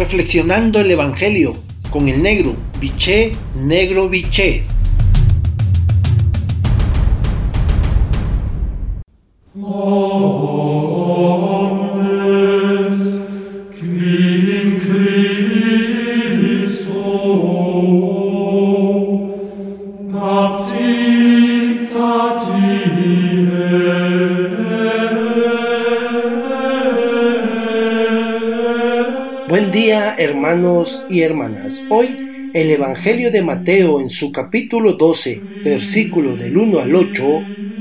reflexionando el Evangelio con el negro, biché, negro, biché. Buen día hermanos y hermanas. Hoy el Evangelio de Mateo en su capítulo 12, versículo del 1 al 8,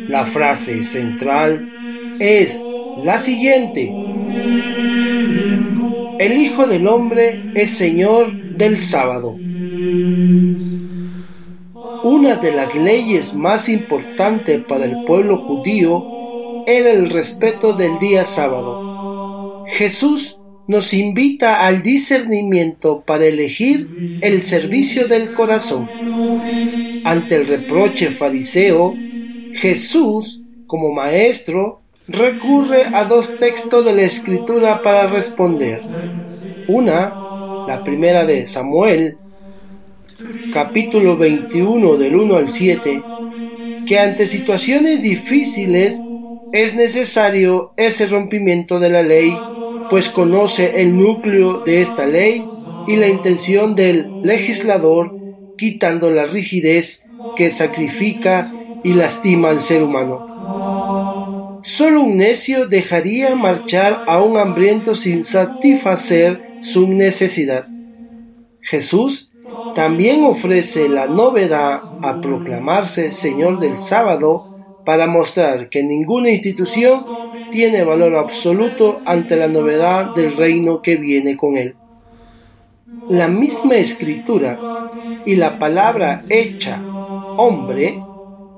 la frase central es la siguiente. El Hijo del Hombre es Señor del sábado. Una de las leyes más importantes para el pueblo judío era el respeto del día sábado. Jesús nos invita al discernimiento para elegir el servicio del corazón. Ante el reproche fariseo, Jesús, como maestro, recurre a dos textos de la escritura para responder. Una, la primera de Samuel, capítulo 21 del 1 al 7, que ante situaciones difíciles es necesario ese rompimiento de la ley pues conoce el núcleo de esta ley y la intención del legislador, quitando la rigidez que sacrifica y lastima al ser humano. Solo un necio dejaría marchar a un hambriento sin satisfacer su necesidad. Jesús también ofrece la novedad a proclamarse Señor del sábado para mostrar que ninguna institución tiene valor absoluto ante la novedad del reino que viene con él. La misma escritura y la palabra hecha hombre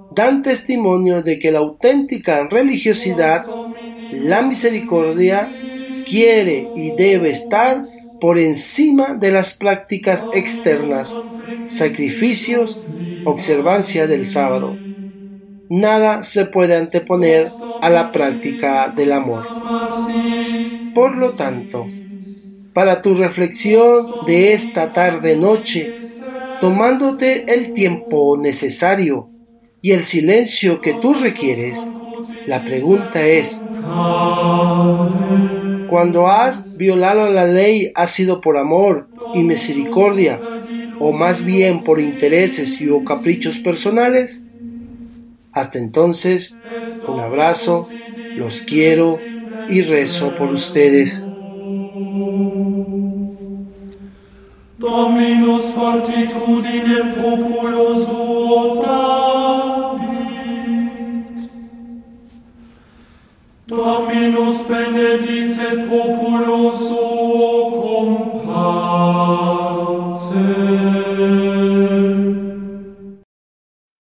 dan testimonio de que la auténtica religiosidad, la misericordia, quiere y debe estar por encima de las prácticas externas, sacrificios, observancia del sábado. Nada se puede anteponer a la práctica del amor. Por lo tanto, para tu reflexión de esta tarde-noche, tomándote el tiempo necesario y el silencio que tú requieres, la pregunta es, cuando has violado la ley, ¿ha sido por amor y misericordia o más bien por intereses y o caprichos personales? Hasta entonces, un abrazo, los quiero y rezo por ustedes. Dominus fortitudine populo suo Dominus benedicet populo